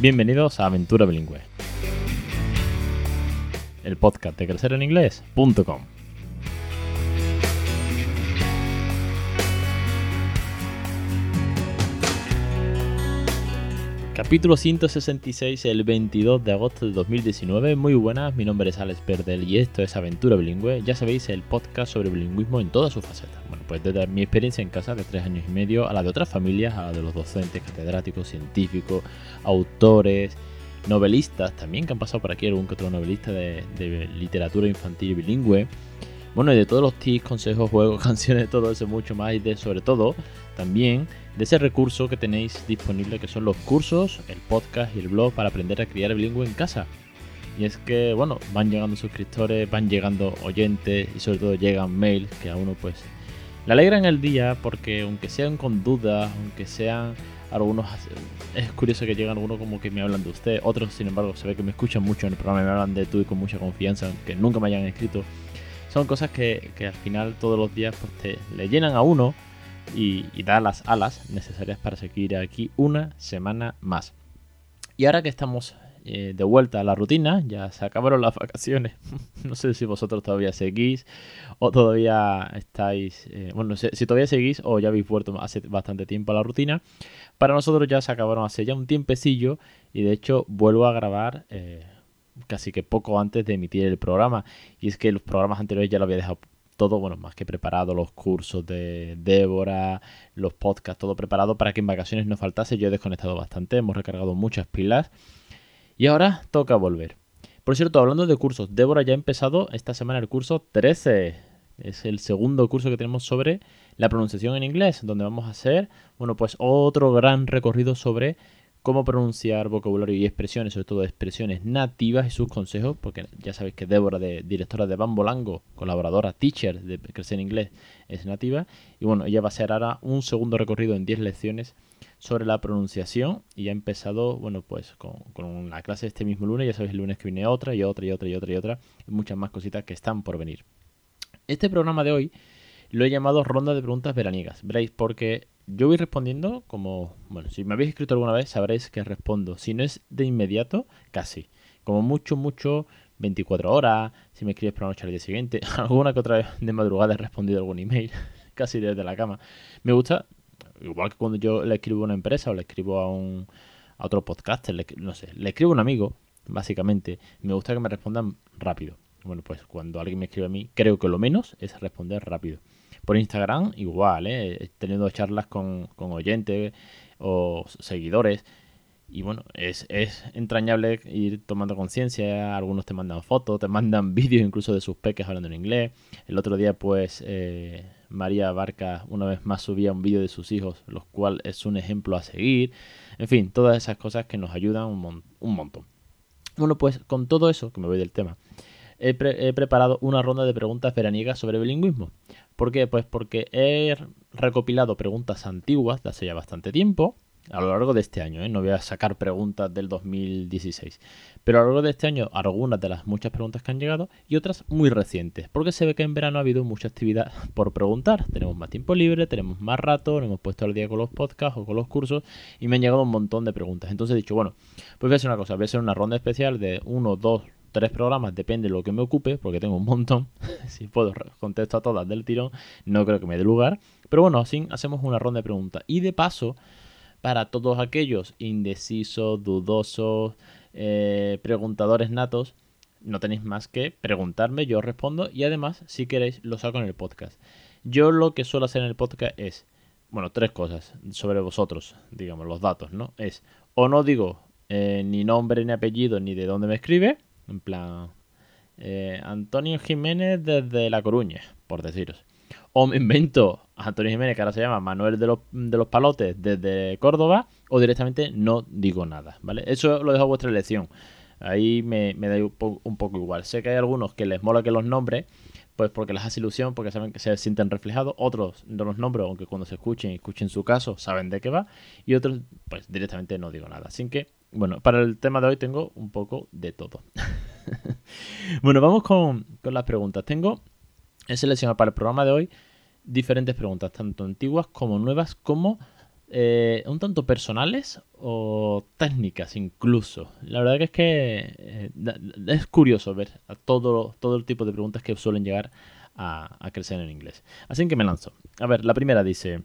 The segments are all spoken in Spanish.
Bienvenidos a Aventura Bilingüe, el podcast de crecereninglés.com. Capítulo 166, el 22 de agosto de 2019. Muy buenas, mi nombre es Alex Perdel y esto es Aventura Bilingüe. Ya sabéis, el podcast sobre bilingüismo en todas sus facetas. Bueno, pues desde mi experiencia en casa de tres años y medio a la de otras familias, a la de los docentes, catedráticos, científicos, autores, novelistas también que han pasado por aquí, algún que otro novelista de, de literatura infantil bilingüe. Bueno, y de todos los tips, consejos, juegos, canciones, todo eso, mucho más. Y de sobre todo, también de ese recurso que tenéis disponible que son los cursos, el podcast y el blog para aprender a criar bilingüe en casa. Y es que, bueno, van llegando suscriptores, van llegando oyentes y sobre todo llegan mails que a uno pues le alegran el día porque aunque sean con dudas, aunque sean algunos es curioso que llegan algunos como que me hablan de usted, otros sin embargo se ve que me escuchan mucho en el programa y me hablan de tú y con mucha confianza, aunque nunca me hayan escrito. Son cosas que, que al final todos los días pues te le llenan a uno y, da las alas necesarias para seguir aquí una semana más. Y ahora que estamos eh, de vuelta a la rutina, ya se acabaron las vacaciones. no sé si vosotros todavía seguís o todavía estáis, eh, bueno, si, si, todavía seguís o ya habéis vuelto hace bastante tiempo a la rutina. Para nosotros ya se acabaron hace ya un tiempecillo y de hecho vuelvo a grabar. Eh, casi que poco antes de emitir el programa y es que los programas anteriores ya lo había dejado todo, bueno, más que preparado, los cursos de Débora, los podcasts, todo preparado para que en vacaciones no faltase. Yo he desconectado bastante, hemos recargado muchas pilas y ahora toca volver. Por cierto, hablando de cursos, Débora ya ha empezado esta semana el curso 13. Es el segundo curso que tenemos sobre la pronunciación en inglés, donde vamos a hacer, bueno, pues otro gran recorrido sobre cómo pronunciar vocabulario y expresiones, sobre todo expresiones nativas y sus consejos, porque ya sabéis que Débora, directora de Bambolango, colaboradora, teacher de Crecer en Inglés, es nativa. Y bueno, ella va a hacer ahora un segundo recorrido en 10 lecciones sobre la pronunciación y ha empezado, bueno, pues con, con la clase este mismo lunes, ya sabéis, el lunes que viene otra y otra y otra y otra y otra, y muchas más cositas que están por venir. Este programa de hoy lo he llamado ronda de preguntas veraniegas, veréis, porque yo voy respondiendo como, bueno, si me habéis escrito alguna vez sabréis que respondo. Si no es de inmediato, casi. Como mucho, mucho, 24 horas. Si me escribes por la noche al día siguiente. Alguna que otra vez de madrugada he respondido algún email. casi desde la cama. Me gusta, igual que cuando yo le escribo a una empresa o le escribo a un otro podcaster, no sé, le escribo a un amigo, básicamente. Me gusta que me respondan rápido. Bueno, pues cuando alguien me escribe a mí, creo que lo menos es responder rápido. Por Instagram, igual, ¿eh? teniendo charlas con, oyentes o seguidores. Y bueno, es, entrañable ir tomando conciencia. Algunos te mandan fotos, te mandan vídeos incluso de sus peques hablando en inglés. El otro día, pues, eh, María Barca una vez más subía un vídeo de sus hijos, los cual es un ejemplo a seguir. En fin, todas esas cosas que nos ayudan un, un montón. Bueno, pues con todo eso, que me voy del tema, he, preparado una ronda de preguntas veraniegas sobre bilingüismo. ¿Por qué? Pues porque he recopilado preguntas antiguas de hace ya bastante tiempo, a lo largo de este año, ¿eh? no voy a sacar preguntas del 2016, pero a lo largo de este año algunas de las muchas preguntas que han llegado y otras muy recientes, porque se ve que en verano ha habido mucha actividad por preguntar, tenemos más tiempo libre, tenemos más rato, nos hemos puesto al día con los podcasts o con los cursos y me han llegado un montón de preguntas, entonces he dicho, bueno, pues voy a hacer una cosa, voy a hacer una ronda especial de uno, dos, tres programas, depende de lo que me ocupe, porque tengo un montón. si puedo contesto a todas del tirón, no creo que me dé lugar. Pero bueno, así hacemos una ronda de preguntas. Y de paso, para todos aquellos indecisos, dudosos, eh, preguntadores natos, no tenéis más que preguntarme, yo respondo y además, si queréis, lo saco en el podcast. Yo lo que suelo hacer en el podcast es, bueno, tres cosas sobre vosotros, digamos, los datos, ¿no? Es, o no digo eh, ni nombre, ni apellido, ni de dónde me escribe, en plan, eh, Antonio Jiménez desde La Coruña, por deciros. O me invento a Antonio Jiménez, que ahora se llama Manuel de los, de los Palotes desde Córdoba, o directamente no digo nada, ¿vale? Eso lo dejo a vuestra elección. Ahí me, da un, poco igual. Sé que hay algunos que les mola que los nombres, pues porque les hace ilusión, porque saben que se sienten reflejados. Otros no los nombro, aunque cuando se escuchen y escuchen su caso, saben de qué va. Y otros, pues directamente no digo nada. Así que bueno, para el tema de hoy tengo un poco de todo. bueno, vamos con, las preguntas. Tengo, he seleccionado para el programa de hoy diferentes preguntas, tanto antiguas como nuevas, como eh, un tanto personales o técnicas incluso. La verdad que es que eh, es curioso ver a todo, todo el tipo de preguntas que suelen llegar a, crecer en inglés. Así que me lanzo. A ver, la primera dice...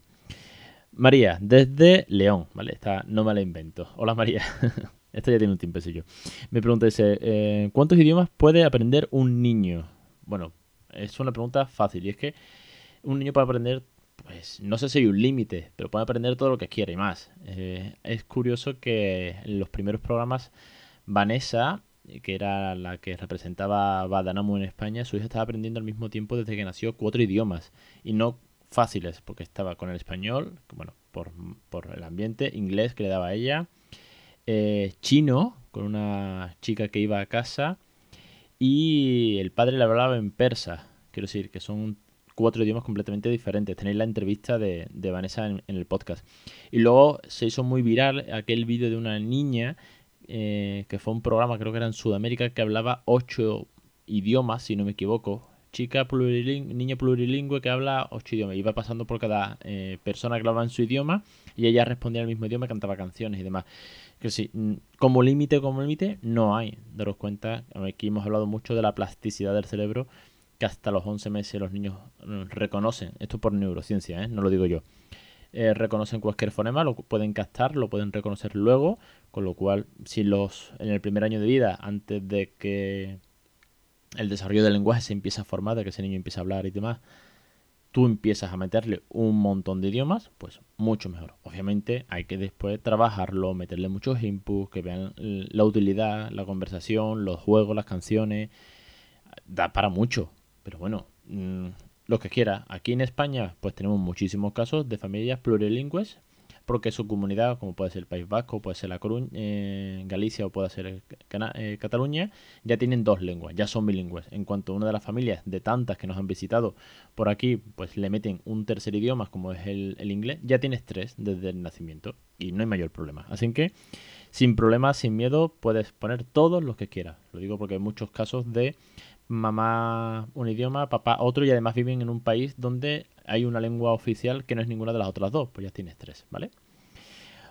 María, desde León, ¿vale? Esta no me la invento. Hola María. Esta ya tiene un tiempecillo. Me pregunta, dice, eh, ¿cuántos idiomas puede aprender un niño? Bueno, es una pregunta fácil y es que un niño puede aprender pues no sé si hay un límite, pero puede aprender todo lo que quiera y más. Eh, es curioso que en los primeros programas Vanessa, que era la que representaba a Badanamu en España, su hija estaba aprendiendo al mismo tiempo desde que nació cuatro idiomas. Y no fáciles, porque estaba con el español, bueno, por, el ambiente, inglés que le daba a ella, eh, chino, con una chica que iba a casa, y el padre le hablaba en persa. Quiero decir que son cuatro idiomas completamente diferentes. Tenéis la entrevista de, Vanessa en, el podcast. Y luego se hizo muy viral aquel vídeo de una niña eh, que fue un programa, creo que era en Sudamérica, que hablaba ocho idiomas, si no me equivoco. Chica plurilingüe, niña plurilingüe que habla ocho idiomas. Iba pasando por cada eh, persona que hablaba en su idioma y ella respondía al mismo idioma, cantaba canciones y demás. Que sí, mm, como límite, como límite, no hay. Daros cuenta, aquí hemos hablado mucho de la plasticidad del cerebro que hasta los 11 meses los niños mm, reconocen, esto por neurociencia, ¿eh? no lo digo yo, eh, reconocen cualquier fonema, lo pueden captar, lo pueden reconocer luego, con lo cual si los en el primer año de vida, antes de que el desarrollo del lenguaje se empieza a formar, de que ese niño empieza a hablar y demás, tú empiezas a meterle un montón de idiomas, pues mucho mejor. Obviamente hay que después trabajarlo, meterle muchos inputs, que vean la utilidad, la conversación, los juegos, las canciones. Da para mucho. Pero bueno, mm, lo que quiera. Aquí en España, pues tenemos muchísimos casos de familias plurilingües, porque su comunidad, como puede ser el País Vasco, puede ser la Coruña, eh, Galicia o puede ser eh, Cataluña, ya tienen dos lenguas, ya son bilingües. En cuanto a una de las familias de tantas que nos han visitado por aquí, pues le meten un tercer idioma, como es el, el inglés, ya tienes tres desde el nacimiento y no hay mayor problema. Así que, sin problema, sin miedo, puedes poner todos los que quieras. Lo digo porque hay muchos casos de mamá un idioma, papá otro y además viven en un país donde hay una lengua oficial que no es ninguna de las otras dos, pues ya tienes tres, ¿vale?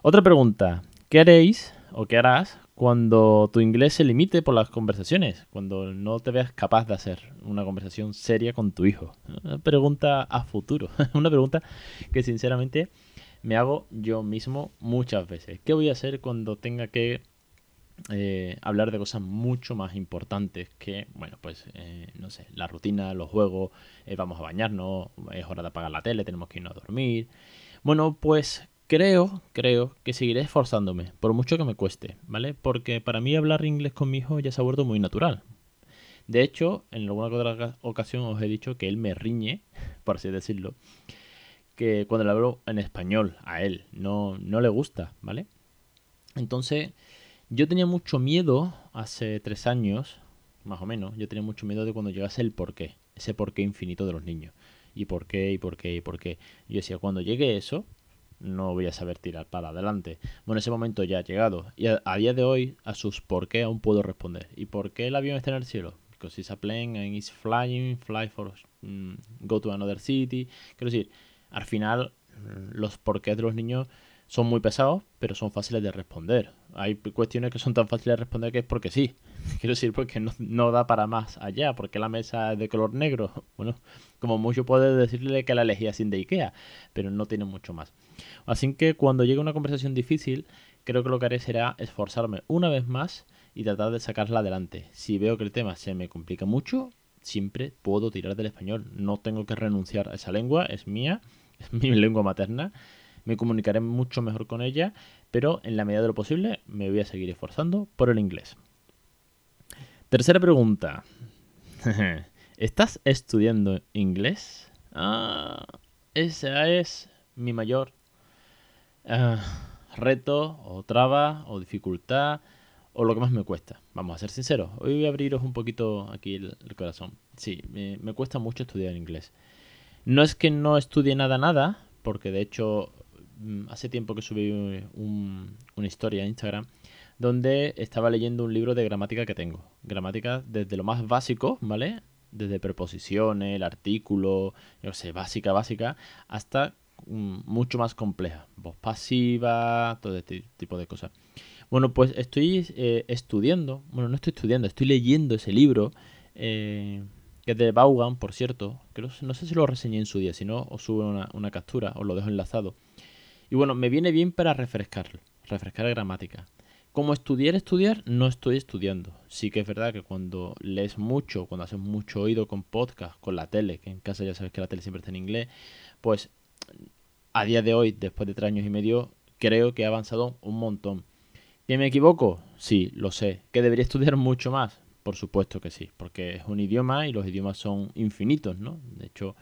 Otra pregunta, ¿qué haréis o qué harás cuando tu inglés se limite por las conversaciones? Cuando no te veas capaz de hacer una conversación seria con tu hijo. Una pregunta a futuro, una pregunta que sinceramente me hago yo mismo muchas veces. ¿Qué voy a hacer cuando tenga que eh, hablar de cosas mucho más importantes que, bueno, pues, eh, no sé, la rutina, los juegos, eh, vamos a bañarnos, es hora de apagar la tele, tenemos que irnos a dormir. Bueno, pues creo, creo que seguiré esforzándome, por mucho que me cueste, ¿vale? Porque para mí hablar inglés con mi hijo ya se ha vuelto muy natural. De hecho, en alguna otra ocasión os he dicho que él me riñe, por así decirlo, que cuando le hablo en español a él no, no le gusta, ¿vale? Entonces, yo tenía mucho miedo hace tres años, más o menos, yo tenía mucho miedo de cuando llegase el porqué, ese porqué infinito de los niños. Y por qué, y por qué, y por qué. yo decía, cuando llegue eso, no voy a saber tirar para adelante. Bueno, ese momento ya ha llegado. Y a, día de hoy, a sus por qué aún puedo responder. ¿Y por qué el avión está en el cielo? Because it's a plane and it's flying, fly for, mm, go to another city. Quiero decir, al final, mm, los porqués de los niños son muy pesados, pero son fáciles de responder. Hay cuestiones que son tan fáciles de responder que es porque sí. Quiero decir, porque no, da para más allá, porque la mesa es de color negro. Bueno, como mucho puedes decirle que la elegía sin de Ikea, pero no tiene mucho más. Así que cuando llegue una conversación difícil, creo que lo que haré será esforzarme una vez más y tratar de sacarla adelante. Si veo que el tema se me complica mucho, siempre puedo tirar del español. No tengo que renunciar a esa lengua, es mía, es mi lengua materna me comunicaré mucho mejor con ella, pero en la medida de lo posible me voy a seguir esforzando por el inglés. Tercera pregunta. ¿Estás estudiando inglés? Ah, ese es mi mayor ah, reto o traba o dificultad un Mm, hace tiempo que subí una historia a Instagram donde estaba leyendo un libro de gramática que tengo. Gramática desde lo más básico, ¿vale? Desde preposiciones, el artículo, yo sé, básica, básica, hasta mm, mucho más complejas. Voz pasiva, todo este tipo de cosas. Bueno, pues estoy eh, estudiando, bueno, no estoy estudiando, estoy leyendo ese libro, eh, que es de Vaughan, por cierto. No sé si lo reseñé en su día, si no, os subo una captura, os lo dejo enlazado. Y bueno, me viene bien para refrescar, refrescar gramática. Como estudiar, estudiar, no estoy estudiando. Sí que es verdad que cuando lees mucho, cuando haces mucho oído con podcast, con la tele, que en casa ya sabes que la tele siempre está en inglés, pues a día de hoy, después de tres años y medio, creo que he avanzado un montón. ¿Que me equivoco? Sí, lo sé. ¿Que debería estudiar mucho más? Por supuesto que sí, porque es un idioma y los idiomas son infinitos, ¿no? De hecho,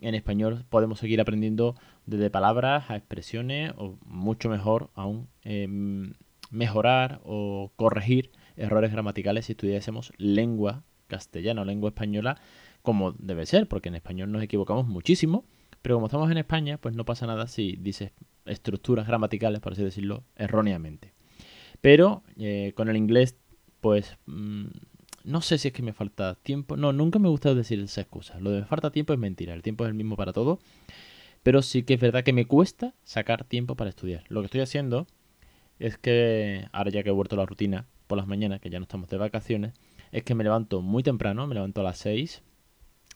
en español podemos seguir aprendiendo desde palabras a expresiones o mucho mejor aún em, mejorar o corregir errores gramaticales si estudiásemos lengua castellana o lengua española como debe ser, porque en español nos equivocamos muchísimo, pero como estamos en España, pues no pasa nada si dices estructuras gramaticales, por así decirlo, erróneamente. Pero eh, con el inglés, pues mm, no sé si es que me falta tiempo. No, nunca me gusta decir esa excusa. Lo de me falta tiempo es mentira. El tiempo es el mismo para todo. Pero sí que es verdad que me cuesta sacar tiempo para estudiar. Lo que estoy haciendo es que, ahora ya que he vuelto a la rutina por las mañanas, que ya no estamos de vacaciones, es que me levanto muy temprano, me levanto a las 6,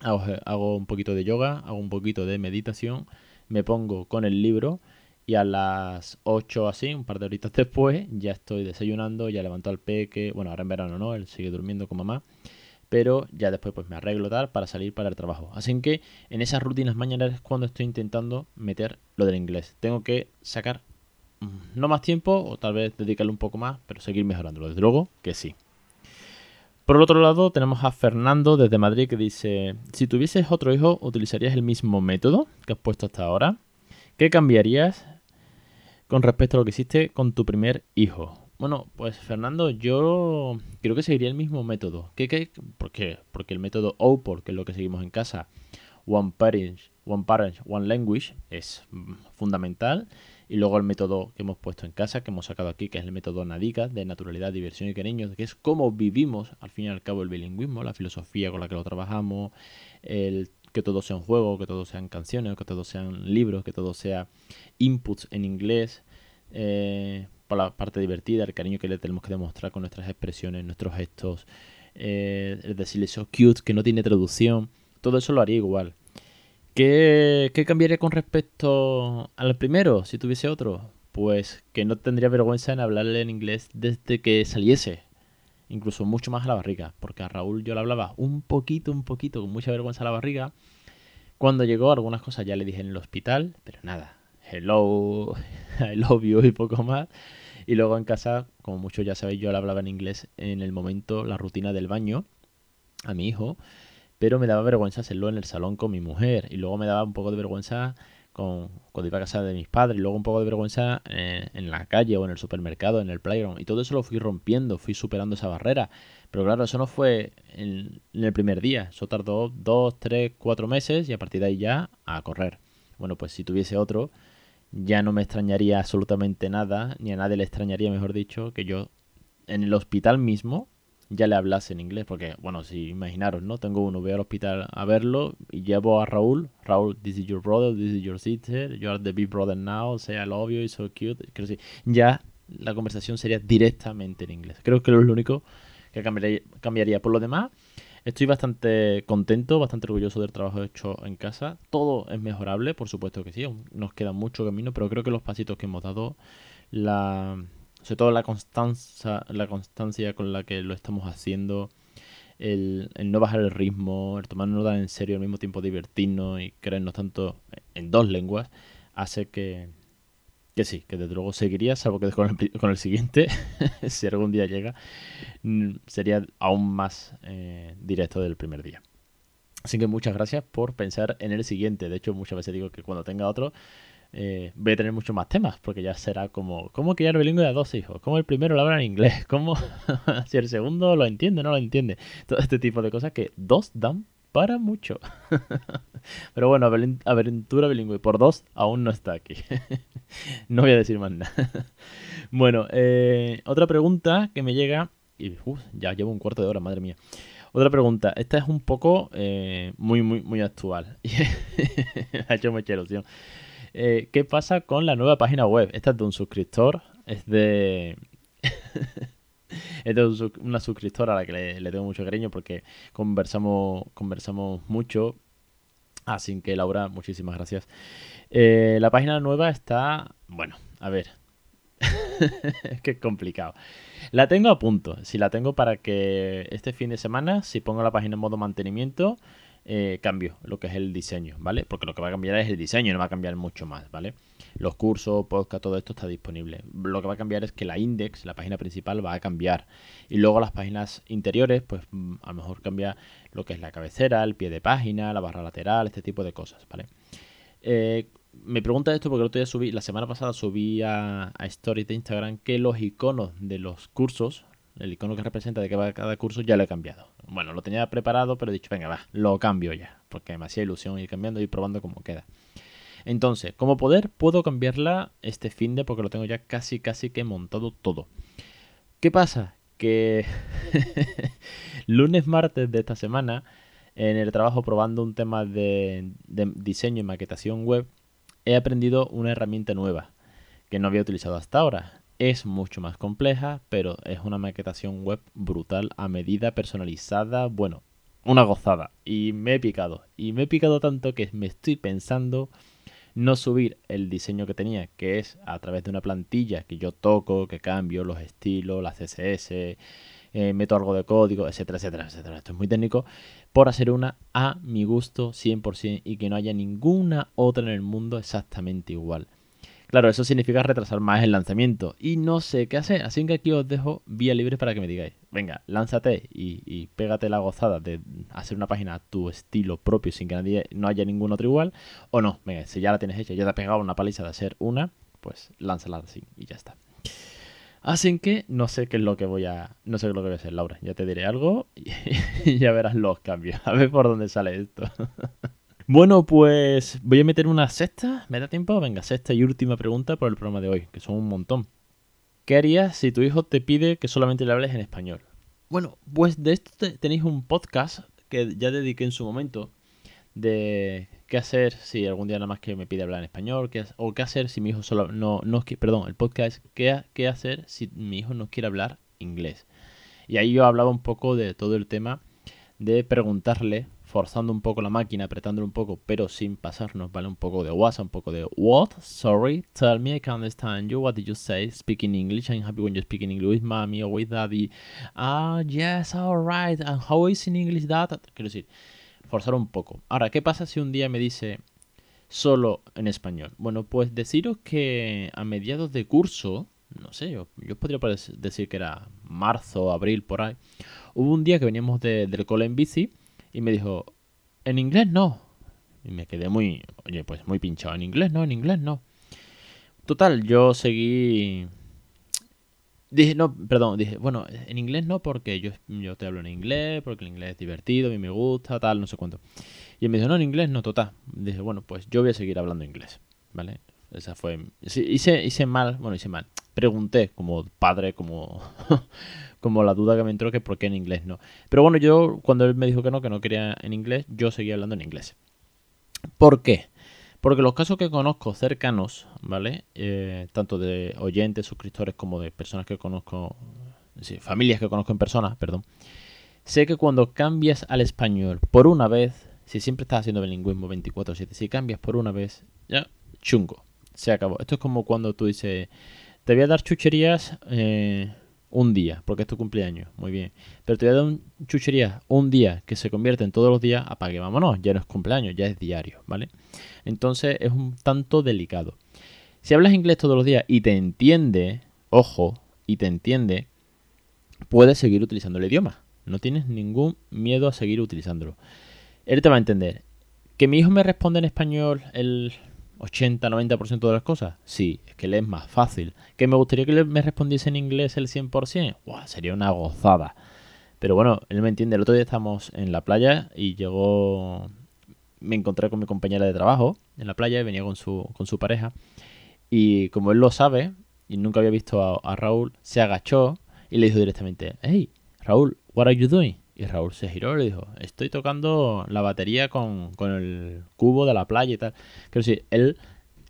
hago, hago un poquito de yoga, hago un poquito de meditación, me pongo con el libro y a las 8 así, un par de horitas después, ya estoy desayunando, ya levanto al peque, bueno, ahora en verano no, él sigue durmiendo con mamá, pero ya después pues me arreglo tal para salir para el trabajo. Así que en esas rutinas mañanas es cuando estoy intentando meter lo del inglés. Tengo que sacar mm, no más tiempo o tal vez dedicarle un poco más, pero seguir mejorándolo. Desde luego que sí. Por el otro lado tenemos a Fernando desde Madrid que dice, si tuvieses otro hijo, ¿utilizarías el mismo método que has puesto hasta ahora? ¿Qué cambiarías con respecto a lo que hiciste con tu primer hijo? Bueno, pues Fernando, yo creo que seguiría el mismo método. ¿Qué? ¿Por qué? Porque el método OPOR, que es lo que seguimos en casa, One Parent, One Parent, One Language, es mm, fundamental. Y luego el método que hemos puesto en casa, que hemos sacado aquí, que es el método NADICA, de naturalidad, diversión y cariño, que es cómo vivimos al fin y al cabo el bilingüismo, la filosofía con la que lo trabajamos, el que todo sea un juego, que todo sean canciones, que todo sean libros, que todo sea inputs en inglés, eh, la parte divertida, el cariño que le tenemos que demostrar con nuestras expresiones, nuestros gestos, eh, el decirle so cute, que no tiene traducción, todo eso lo haría igual. ¿Qué, ¿Qué cambiaría con respecto al primero, si tuviese otro? Pues que no tendría vergüenza en hablarle en inglés desde que saliese incluso mucho más a la barriga, porque a Raúl yo le hablaba un poquito, un poquito, con mucha vergüenza a la barriga. Cuando llegó, algunas cosas ya le dije en el hospital, pero nada, hello, I love y poco más. Y luego en casa, como muchos ya sabéis, yo le hablaba en inglés en el momento, la rutina del baño a mi hijo, pero me daba vergüenza hacerlo en el salón con mi mujer. Y luego me daba un poco de vergüenza con, cuando iba a casa de mis padres, y luego un poco de vergüenza eh, en la calle o en el supermercado, en el playground, y todo eso lo fui rompiendo, fui superando esa barrera. Pero claro, eso no fue en, el primer día, eso tardó dos, tres, cuatro meses y a partir de ahí ya a correr. Bueno, pues si tuviese otro, ya no me extrañaría absolutamente nada, ni a nadie le extrañaría, mejor dicho, que yo en el hospital mismo ya le hablase en inglés, porque, bueno, si imaginaros, ¿no? Tengo uno, voy al hospital a verlo y llevo a Raúl, Raúl, this is your brother, this is your sister, you are the big brother now, say I love you, it's so cute, creo que ya la conversación sería directamente en inglés. Creo que lo único que cambiaría, cambiaría. Por lo demás, estoy bastante contento, bastante orgulloso del trabajo hecho en casa. Todo es mejorable, por supuesto que sí, nos queda mucho camino, pero creo que los pasitos que hemos dado, la sobre todo la constancia, la constancia con la que lo estamos haciendo, el, no bajar el ritmo, el tomarnos en serio al mismo tiempo divertirnos y creernos tanto en dos lenguas, hace que, que sí, que desde luego seguiría, salvo que con el, con el siguiente, si algún día llega, mm, sería aún más eh, directo del primer día. Así que muchas gracias por pensar en el siguiente. De hecho, muchas veces digo que cuando tenga otro, eh, voy a tener muchos más temas, porque ya será como, ¿cómo criar bilingüe a dos hijos? ¿Cómo el primero lo habla en inglés? ¿Cómo si el segundo lo entiende no lo entiende? Todo este tipo de cosas que dos dan para mucho. Pero bueno, aventura bilingüe por dos aún no está aquí. no voy a decir más nada. bueno, eh, otra pregunta que me llega, y ya llevo un cuarto de hora, madre mía. Otra pregunta, esta es un poco eh, muy, muy, muy actual. ha hecho mucha ilusión. Eh, ¿Qué pasa con la nueva página web? Esta es de un suscriptor, es de... es de una suscriptora a la que le, tengo mucho cariño porque conversamos, conversamos mucho. Así que Laura, muchísimas gracias. Eh, la página nueva está... Bueno, a ver. es que es complicado. La tengo a punto. Si la tengo para que este fin de semana, si pongo la página en modo mantenimiento, eh, cambio lo que es el diseño, ¿vale? Porque lo que va a cambiar es el diseño, no va a cambiar mucho más, ¿vale? Los cursos, podcast, todo esto está disponible. Lo que va a cambiar es que la index, la página principal, va a cambiar. Y luego las páginas interiores, pues mm, a lo mejor cambia lo que es la cabecera, el pie de página, la barra lateral, este tipo de cosas, ¿vale? Eh, me pregunta esto porque el otro día subí, la semana pasada subí a, a Stories de Instagram que los iconos de los cursos, el icono que representa de cada, cada curso ya lo he cambiado. Bueno, lo tenía preparado, pero he dicho, venga, va, lo cambio ya. Porque me hacía ilusión ir cambiando y probando cómo queda. Entonces, como poder, puedo cambiarla este fin de porque lo tengo ya casi, casi que montado todo. ¿Qué pasa? Que lunes, martes de esta semana, en el trabajo probando un tema de diseño y maquetación web, he aprendido una herramienta nueva que no había utilizado hasta ahora es mucho más compleja, pero es una maquetación web brutal, a medida, personalizada, bueno, una gozada. Y me he picado. Y me he picado tanto que me estoy pensando no subir el diseño que tenía, que es a través de una plantilla que yo toco, que cambio los estilos, las CSS, eh, meto algo de código, etcétera, etcétera, etcétera. Esto es muy técnico. Por hacer una a mi gusto 100% y que no haya ninguna otra en el mundo exactamente igual. Claro, eso significa retrasar más el lanzamiento. Y no sé qué hacer. Así que aquí os dejo vía libre para que me digáis. Venga, lánzate y, pégate la gozada de hacer una página a tu estilo propio sin que nadie no haya ningún otro igual. O no, venga, si ya la tienes hecha, ya te ha pegado una paliza de hacer una, pues lánzala así y ya está. Así que no sé qué es lo que voy a. No sé qué es lo que voy a hacer, Laura. Ya te diré algo y ya verás los cambios. A ver por dónde sale esto. Bueno, pues voy a meter una sexta. ¿Me da tiempo? Venga, sexta y última pregunta por el programa de hoy, que son un montón. ¿Qué harías si tu hijo te pide que solamente le hables en español? Bueno, pues de esto tenéis un podcast que ya dediqué en su momento de qué hacer si algún día nada más que me pide hablar en español, qué, o qué hacer si mi hijo solo no, no perdón, el podcast qué, qué hacer si mi hijo no quiere hablar inglés. Y ahí yo hablaba un poco de todo el tema de preguntarle forzando un poco la máquina, apretándolo un poco, pero sin pasarnos, ¿vale? Un poco de WhatsApp, un poco de What? Sorry, tell me, I can understand you. What did you say? Speaking English. I'm happy when you're speaking English with mommy or with daddy. Ah, yes, alright. And how is in English that? Quiero decir, forzar un poco. Ahora, ¿qué pasa si un día me dice solo en español? Bueno, pues deciros que a mediados de curso, no sé, yo, yo podría decir que era marzo, abril, por ahí, hubo un día que veníamos del cole en bici y me dijo, en inglés no. Y me quedé muy, oye, pues muy pinchado. En inglés no, en inglés no. Total, yo seguí... Dije, no, perdón, dije, bueno, en inglés no porque yo, yo te hablo en inglés, porque el inglés es divertido, a mí me gusta, tal, no sé cuánto. Y me dijo, no, en inglés no, total. Dije, bueno, pues yo voy a seguir hablando inglés, ¿vale? Esa fue... Hice, hice mal, bueno, hice mal. Pregunté como padre, como como la duda que me entró que por qué en inglés no. Pero bueno, yo cuando él me dijo que no, que no quería en inglés, yo seguía hablando en inglés. ¿Por qué? Porque los casos que conozco cercanos, ¿vale? Eh, tanto de oyentes, suscriptores, como de personas que conozco, sí, familias que conozco en persona, perdón, sé que cuando cambias al español por una vez, si siempre estás haciendo bilingüismo 24/7, si cambias por una vez, ya, chungo, se acabó. Esto es como cuando tú dices, te voy a dar chucherías eh, un día, porque es tu cumpleaños, muy bien. Pero te voy a dar un chuchería un día que se convierte en todos los días, apague, vámonos, ya no es cumpleaños, ya es diario, ¿vale? Entonces es un tanto delicado. Si hablas inglés todos los días y te entiende, ojo, y te entiende, puedes seguir utilizando el idioma. No tienes ningún miedo a seguir utilizándolo. Él te va a entender. Que mi hijo me responde en español el 80-90% de las cosas? Sí, es que le es más fácil. ¿Que me gustaría que me respondiese en inglés el 100%? sería una gozada. Pero bueno, él me entiende. El otro día estábamos en la playa y llegó... Me encontré con mi compañera de trabajo en la playa y venía con su, con su pareja. Y como él lo sabe, y nunca había visto a, Raúl, se agachó y le dijo directamente, hey, Raúl, what are you doing? Y Raúl se giró y le dijo, estoy tocando la batería con, el cubo de la playa y tal. Quiero decir, él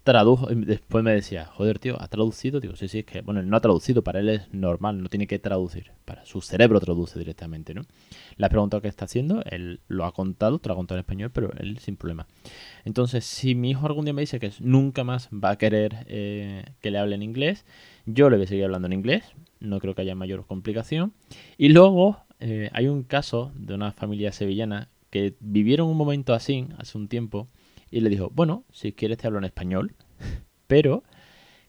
tradujo, después me decía, joder, tío, ¿has traducido? Digo, sí, sí, es que, bueno, él no ha traducido, para él es normal, no tiene que traducir, para su cerebro traduce directamente, ¿no? Le has preguntado qué está haciendo, él lo ha contado, te lo ha contado en español, pero él sin problema. Entonces, si mi hijo algún día me dice que nunca más va a querer eh, que le hable en inglés, yo le voy a seguir hablando en inglés, no creo que haya mayor complicación. Y luego eh, hay un caso de una familia sevillana que vivieron un momento así, hace un tiempo, y le dijo, bueno, si quieres te hablo en español, pero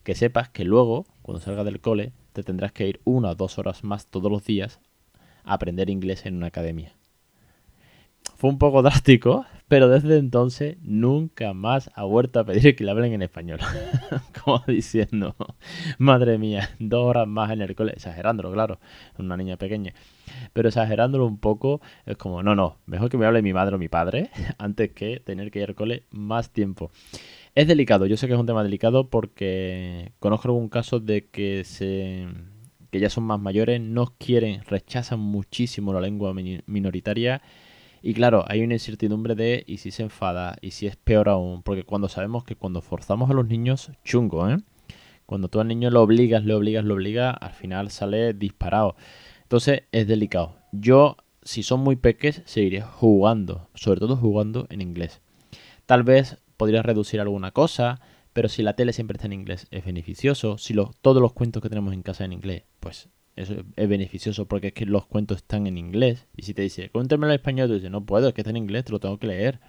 que sepas que luego, cuando salgas del cole, te tendrás que ir una o dos horas más todos los días a aprender inglés en una academia. Fue un poco drástico, pero desde entonces nunca más ha vuelto a pedir que le hablen en español. Como diciendo, madre mía, dos horas más en el cole, exagerándolo, claro, una niña pequeña. Pero exagerándolo un poco, es como, no, no, mejor que me hable mi madre o mi padre antes que tener que ir al cole más tiempo. Es delicado, yo sé que es un tema delicado porque conozco algún caso de que se que ya son más mayores, no quieren, rechazan muchísimo la lengua minoritaria y claro, hay una incertidumbre de y si se enfada y si es peor aún, porque cuando sabemos que cuando forzamos a los niños, chungo, ¿eh? Cuando tú al niño lo obligas, le obligas, lo obligas, al final sale disparado. Entonces es delicado. Yo, si son muy peques, seguiré jugando, sobre todo jugando en inglés. Tal vez podrías reducir alguna cosa, pero si la tele siempre está en inglés es beneficioso. Si todos los cuentos que tenemos en casa en inglés, pues eso es beneficioso porque es que los cuentos están en inglés. Y si te dice, cuéntamelo en español, tú dices, no puedo, es que está en inglés, te lo tengo que leer.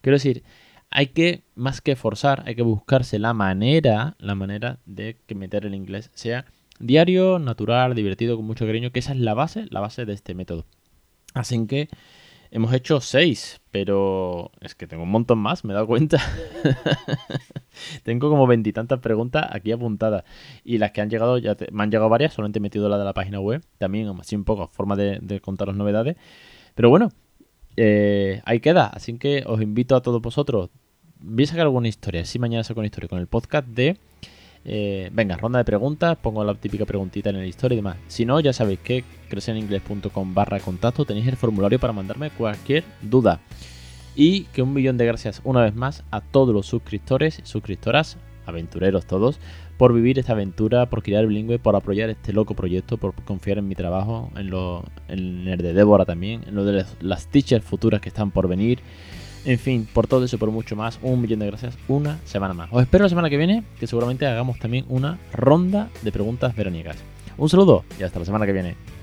Quiero decir, hay que, más que forzar, hay que buscarse la manera, la manera de que meter el inglés sea diario, natural, divertido, con mucho cariño, que esa es la base, la base de este método. Así que Hemos hecho seis, pero es que tengo un montón más, me he dado cuenta. tengo como veintitantas preguntas aquí apuntadas. Y las que han llegado, ya me han llegado varias, solamente he metido la de la página web. También, así un poco, forma de, de contaros novedades. Pero bueno, eh, ahí queda. Así que os invito a todos vosotros. Voy a sacar alguna historia. Sí, mañana saco una historia con el podcast de eh, venga, ronda de preguntas, pongo la típica preguntita en el historia y demás. Si no, ya sabéis que creceninglés.com barra contacto tenéis el formulario para mandarme cualquier duda. Y que un millón de gracias una vez más a todos los suscriptores, suscriptoras, aventureros todos, por vivir esta aventura, por crear bilingüe, por apoyar este loco proyecto, por confiar en mi trabajo, en, lo, en el de Débora también, en lo de las teachers futuras que están por venir. En fin, por todo eso y por mucho más, un millón de gracias una semana más. Os espero la semana que viene, que seguramente hagamos también una ronda de preguntas veraniegas. Un saludo y hasta la semana que viene.